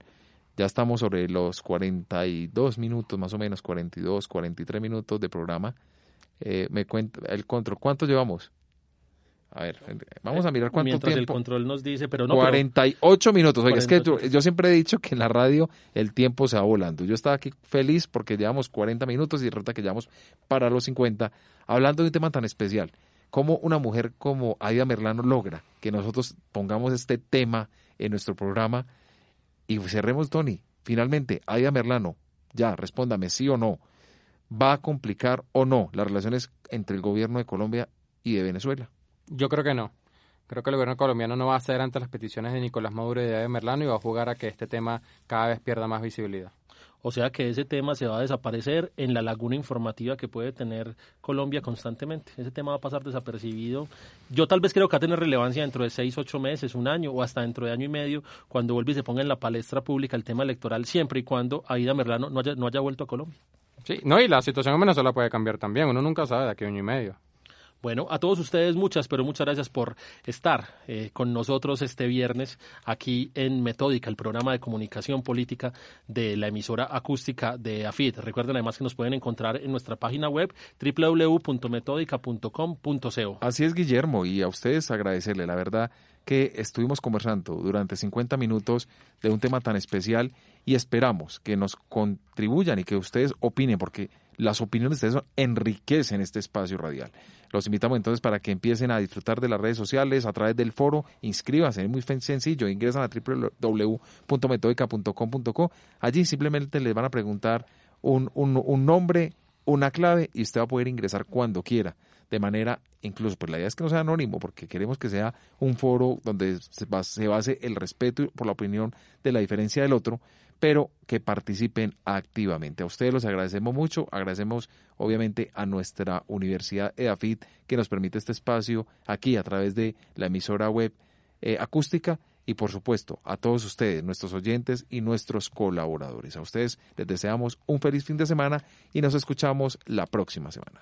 ya estamos sobre los 42 minutos, más o menos, 42, 43 minutos de programa. Eh, me cuenta el control. ¿Cuánto llevamos? A ver, vamos a mirar cuánto Mientras tiempo. el control nos dice, pero no. 48 pero... minutos. Oiga, 48. es que yo siempre he dicho que en la radio el tiempo se va volando. Yo estaba aquí feliz porque llevamos 40 minutos y resulta que llevamos para los 50 hablando de un tema tan especial. ¿Cómo una mujer como Aida Merlano logra que nosotros pongamos este tema en nuestro programa? Y cerremos, Tony. Finalmente, Aida Merlano, ya, respóndame, sí o no. ¿Va a complicar o no las relaciones entre el gobierno de Colombia y de Venezuela? Yo creo que no. Creo que el gobierno colombiano no va a ceder ante las peticiones de Nicolás Maduro y de Merlano y va a jugar a que este tema cada vez pierda más visibilidad. O sea que ese tema se va a desaparecer en la laguna informativa que puede tener Colombia constantemente. Ese tema va a pasar desapercibido. Yo tal vez creo que va a tener relevancia dentro de seis, ocho meses, un año o hasta dentro de año y medio, cuando vuelva y se ponga en la palestra pública el tema electoral, siempre y cuando Aida Merlano no haya, no haya vuelto a Colombia. Sí, no, y la situación en Venezuela puede cambiar también. Uno nunca sabe de aquí a año y medio. Bueno, a todos ustedes muchas, pero muchas gracias por estar eh, con nosotros este viernes aquí en Metódica, el programa de comunicación política de la emisora acústica de AFIT. Recuerden además que nos pueden encontrar en nuestra página web www.metódica.com.co. Así es, Guillermo, y a ustedes agradecerle, la verdad que estuvimos conversando durante 50 minutos de un tema tan especial y esperamos que nos contribuyan y que ustedes opinen, porque las opiniones de ustedes enriquecen este espacio radial. Los invitamos entonces para que empiecen a disfrutar de las redes sociales a través del foro. Inscríbanse, es muy sencillo. Ingresan a www.metodica.com.co. Allí simplemente les van a preguntar un, un, nombre, una clave y usted va a poder ingresar cuando quiera. De manera, incluso, pues la idea es que no sea anónimo, porque queremos que sea un foro donde se base el respeto por la opinión de la diferencia del otro pero que participen activamente. A ustedes los agradecemos mucho, agradecemos obviamente a nuestra Universidad EAFIT que nos permite este espacio aquí a través de la emisora web eh, acústica y por supuesto a todos ustedes, nuestros oyentes y nuestros colaboradores. A ustedes les deseamos un feliz fin de semana y nos escuchamos la próxima semana.